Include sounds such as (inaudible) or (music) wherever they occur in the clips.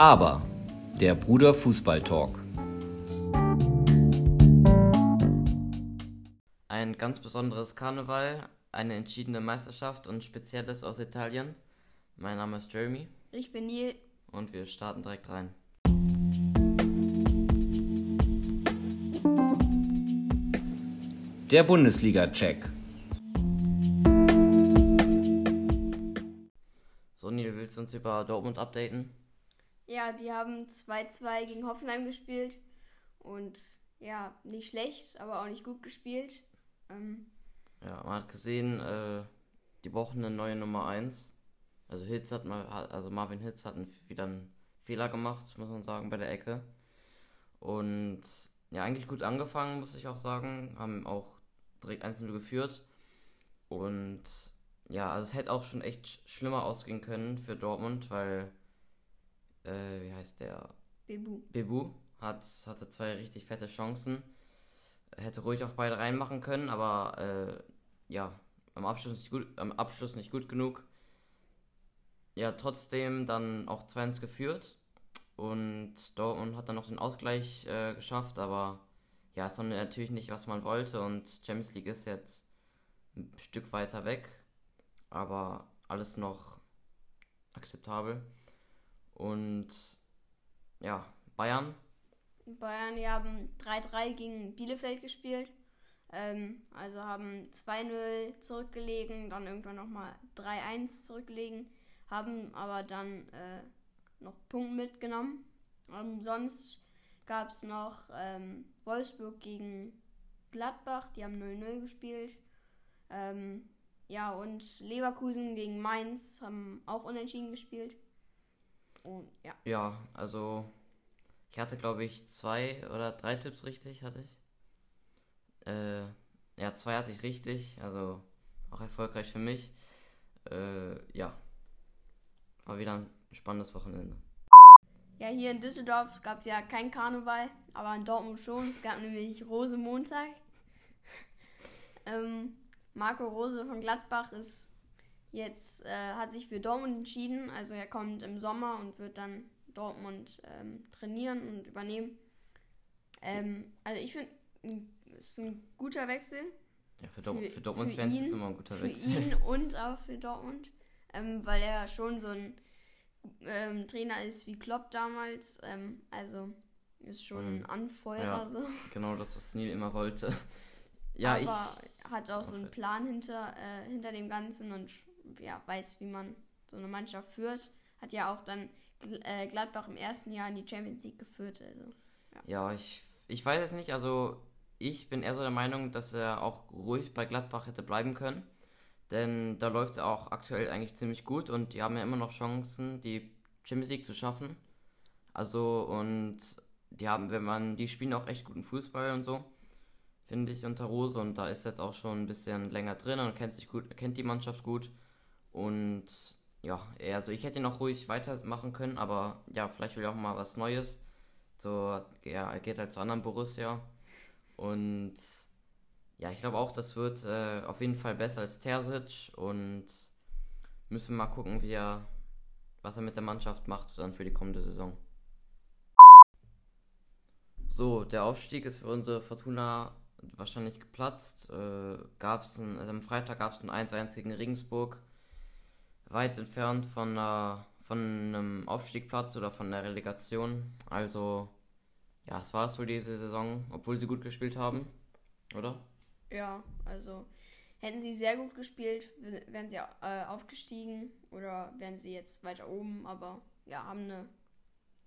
Aber der Bruder Fußball Talk. Ein ganz besonderes Karneval, eine entschiedene Meisterschaft und Spezielles aus Italien. Mein Name ist Jeremy Ich bin Neil. und wir starten direkt rein. Der Bundesliga-Check. So, Neil, willst du uns über Dortmund updaten? Ja, die haben 2-2 gegen Hoffenheim gespielt. Und ja, nicht schlecht, aber auch nicht gut gespielt. Ähm, Ja, man hat gesehen, äh, die brauchen eine neue Nummer 1. Also Hitz hat mal, also Marvin Hitz hat wieder einen Fehler gemacht, muss man sagen, bei der Ecke. Und ja, eigentlich gut angefangen, muss ich auch sagen. Haben auch direkt 1-0 geführt. Und ja, also es hätte auch schon echt sch- schlimmer ausgehen können für Dortmund, weil, äh, wie heißt der? Bebu. Bebu hat, hatte zwei richtig fette Chancen. Hätte ruhig auch beide reinmachen können, aber äh, ja, am Abschluss nicht gut, am Abschluss nicht gut genug. Ja, trotzdem dann auch 2-1 geführt und Dortmund hat dann noch den Ausgleich äh, geschafft, aber ja, ist dann natürlich nicht, was man wollte und Champions League ist jetzt ein Stück weiter weg, aber alles noch akzeptabel. Und ja, Bayern Bayern, die haben 3-3 gegen Bielefeld gespielt. Ähm, also haben 2-0 zurückgelegen, dann irgendwann nochmal 3-1 zurückgelegen, haben aber dann äh, noch Punkt mitgenommen. Ähm, sonst gab es noch ähm, Wolfsburg gegen Gladbach, die haben 0-0 gespielt. Ähm, ja, und Leverkusen gegen Mainz haben auch unentschieden gespielt. Und ja, Ja, also ich hatte glaube ich zwei oder drei Tipps richtig, hatte ich. Äh, ja, zwei hatte ich richtig, also auch erfolgreich für mich. Äh, ja, war wieder ein spannendes Wochenende. Ja, hier in Düsseldorf gab es ja kein Karneval, aber in Dortmund schon. Es gab nämlich Rosemontag. (laughs) ähm, Marco Rose von Gladbach ist jetzt, äh, hat sich für Dortmund entschieden. Also er kommt im Sommer und wird dann Dortmund ähm, trainieren und übernehmen. Ähm, also ich finde, es ist ein guter Wechsel Ja, für, Dort Für- für Dortmunds für Fans ist es ihn- immer ein guter für Wechsel. ihn (laughs) und auch für Dortmund, ähm, weil er schon so ein ähm, Trainer ist wie Klopp damals. Ähm, also ist schon ein Mhm. Anfeuerer Ja. so. Genau das, was Neil immer wollte. (laughs) Ja, aber ich. hat auch so einen. Plan hinter, äh, hinter dem Ganzen und ja, weiß, wie man so eine Mannschaft führt. Hat ja auch dann äh, Gladbach im ersten Jahr in die Champions League geführt. Also. Ja, ich, ich weiß es nicht. Also, ich bin eher so der Meinung, dass er auch ruhig bei Gladbach hätte bleiben können. Denn da läuft er auch aktuell eigentlich ziemlich gut und die haben ja immer noch Chancen, die Champions League zu schaffen. Also, und die haben, wenn man, die spielen auch echt guten Fußball und so, finde ich, unter Rose. Und da ist jetzt auch schon ein bisschen länger drin und kennt sich gut, kennt die Mannschaft gut. Und ja, er- also ich hätte auch ruhig weitermachen können, aber ja, vielleicht will er auch mal was Neues. So, ja, er geht halt zu anderen Borussia. Und ja, ich glaube auch, das wird äh, auf jeden Fall besser als Terzic. Und müssen wir mal gucken, wie er, was er mit der Mannschaft macht dann für die kommende Saison. So, der Aufstieg ist für unsere Fortuna wahrscheinlich geplatzt. Äh, gab's ein, also am Freitag gab es ein 1-1 gegen Regensburg. Weit entfernt von, einer, von einem Aufstiegplatz oder von der Relegation. Also, ja, es war es wohl diese Saison, obwohl sie gut gespielt haben, oder? Ja, also hätten sie sehr gut gespielt, wären sie äh, aufgestiegen oder wären sie jetzt weiter oben, aber ja, haben eine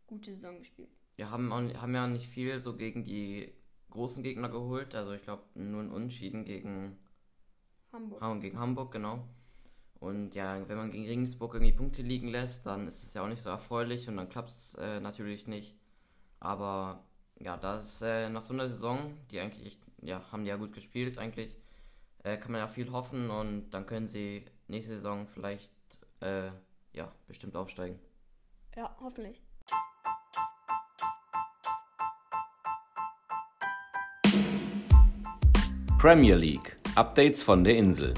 gute Saison gespielt. Ja, haben, auch, haben ja nicht viel so gegen die großen Gegner geholt. Also ich glaube nur ein Unentschieden gegen, Hamburg. Ha- gegen Hamburg, genau. Und ja, wenn man gegen Regensburg irgendwie Punkte liegen lässt, dann ist es ja auch nicht so erfreulich und dann klappt es äh, natürlich nicht. Aber ja, das ist äh, nach so einer Saison, die eigentlich, echt- ja, haben die ja gut gespielt eigentlich, äh, kann man ja viel hoffen und dann können sie nächste Saison vielleicht, äh, ja, bestimmt aufsteigen. Ja, hoffentlich. Premier League. Updates von der Insel.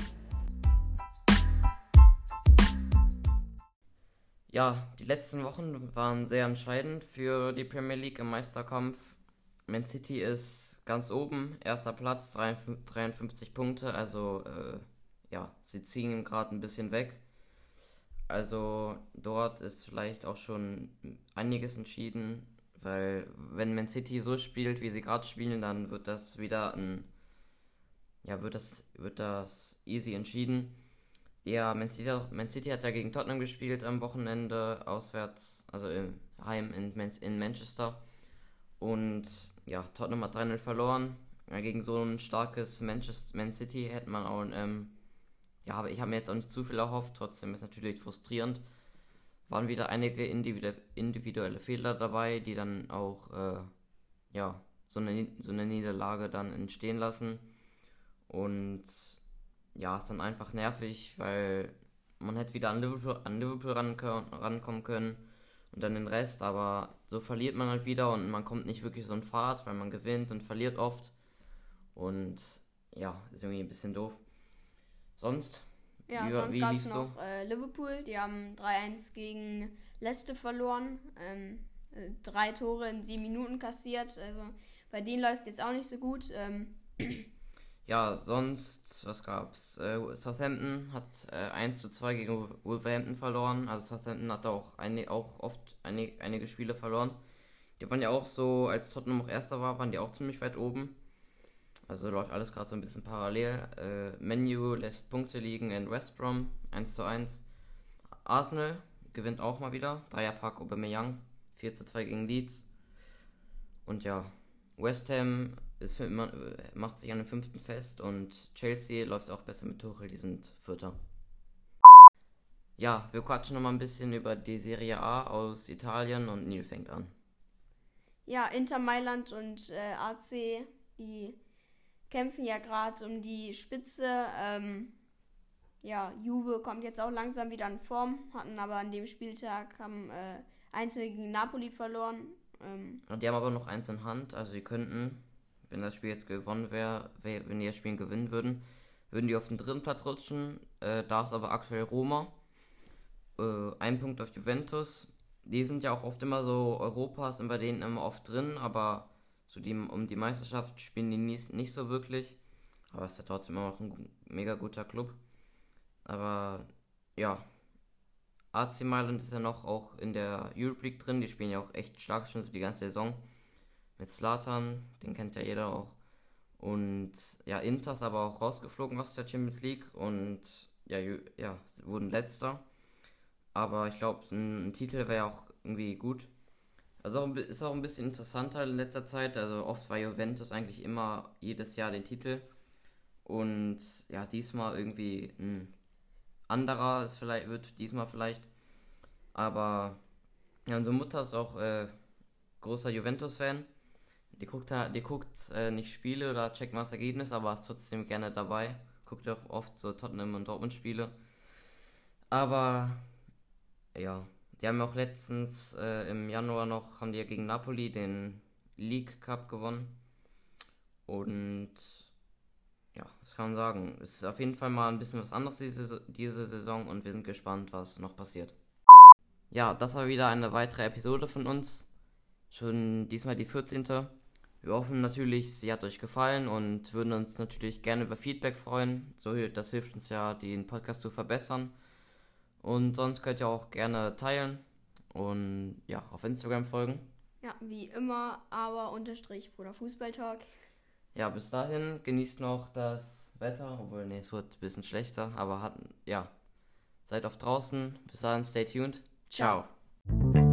Ja, die letzten Wochen waren sehr entscheidend für die Premier League im Meisterkampf. Man City ist ganz oben, erster Platz, 53 Punkte, also äh, ja, sie ziehen gerade ein bisschen weg. Also dort ist vielleicht auch schon einiges entschieden, weil wenn Man City so spielt, wie sie gerade spielen, dann wird das wieder ein ja, wird das wird das easy entschieden. Ja, Man City, Man City hat ja gegen Tottenham gespielt am Wochenende auswärts, also im Heim in, in Manchester. Und ja, Tottenham hat 3-0 verloren. Ja, gegen so ein starkes Manchester, Man City hätte man auch ähm, ja, aber ich habe mir jetzt auch nicht zu viel erhofft, trotzdem ist natürlich frustrierend. Waren wieder einige individuelle Fehler dabei, die dann auch äh, ja, so, eine, so eine Niederlage dann entstehen lassen. Und ja, ist dann einfach nervig, weil man hätte wieder an Liverpool, an Liverpool ran, rankommen können und dann den Rest, aber so verliert man halt wieder und man kommt nicht wirklich so in Fahrt, weil man gewinnt und verliert oft. Und ja, ist irgendwie ein bisschen doof. Sonst? Ja, wie, sonst gab es noch so? äh, Liverpool, die haben 3-1 gegen Leicester verloren. Ähm, äh, drei Tore in sieben Minuten kassiert. Also bei denen läuft es jetzt auch nicht so gut. Ähm. Ja, sonst, was gab's? Äh, Southampton hat äh, 1 zu 2 gegen Wolverhampton verloren. Also Southampton hat auch, eine, auch oft eine, einige Spiele verloren. Die waren ja auch so, als Tottenham auch erster war, waren die auch ziemlich weit oben. Also läuft alles gerade so ein bisschen parallel. Äh, Menu lässt Punkte liegen in West Brom 1 zu 1. Arsenal gewinnt auch mal wieder. Dreierpack Aubameyang 4 zu 2 gegen Leeds. Und ja, West Ham ist für, macht sich an den fünften fest und Chelsea läuft auch besser mit Tuchel, die sind Vierter. Ja, wir quatschen nochmal ein bisschen über die Serie A aus Italien und Neil fängt an. Ja, Inter Mailand und äh, AC, die kämpfen ja gerade um die Spitze. Ähm, ja, Juve kommt jetzt auch langsam wieder in Form, hatten aber an dem Spieltag haben äh, Einzelne gegen Napoli verloren. Ähm, die haben aber noch eins in Hand, also sie könnten, wenn das Spiel jetzt gewonnen wäre, wenn die das Spiel gewinnen würden, würden die auf den dritten Platz rutschen. Äh, da ist aber aktuell Roma. Äh, ein Punkt auf Juventus. Die sind ja auch oft immer so, Europas sind bei denen immer oft drin, aber so die, um die Meisterschaft spielen die nicht, nicht so wirklich. Aber es ist ja trotzdem immer noch ein mega guter Club. Aber ja, AC Mailand ist ja noch auch in der Europe League drin. Die spielen ja auch echt stark schon so die ganze Saison. Mit Slatan, den kennt ja jeder auch. Und ja, Inter ist aber auch rausgeflogen aus der Champions League und ja, ja wurden letzter. Aber ich glaube, ein, ein Titel wäre auch irgendwie gut. Also ist auch ein bisschen interessanter in letzter Zeit. Also oft war Juventus eigentlich immer jedes Jahr den Titel. Und ja, diesmal irgendwie ein anderer ist vielleicht, wird diesmal vielleicht. Aber ja, unsere Mutter ist auch äh, großer Juventus-Fan. Die guckt, die guckt äh, nicht Spiele oder checkt mal das Ergebnis, aber ist trotzdem gerne dabei. Guckt auch oft so Tottenham und Dortmund Spiele. Aber ja, die haben auch letztens äh, im Januar noch, haben die ja gegen Napoli den League Cup gewonnen. Und ja, was kann man sagen? Es ist auf jeden Fall mal ein bisschen was anderes diese, diese Saison und wir sind gespannt, was noch passiert. Ja, das war wieder eine weitere Episode von uns. Schon diesmal die 14. Wir hoffen natürlich, sie hat euch gefallen und würden uns natürlich gerne über Feedback freuen. So, das hilft uns ja, den Podcast zu verbessern. Und sonst könnt ihr auch gerne teilen und ja, auf Instagram folgen. Ja, wie immer, aber unterstrich Bruder Fußballtalk. Ja, bis dahin genießt noch das Wetter, obwohl, nee, es wird ein bisschen schlechter, aber hat, ja, seid auf draußen. Bis dahin, stay tuned. Ciao. Ciao.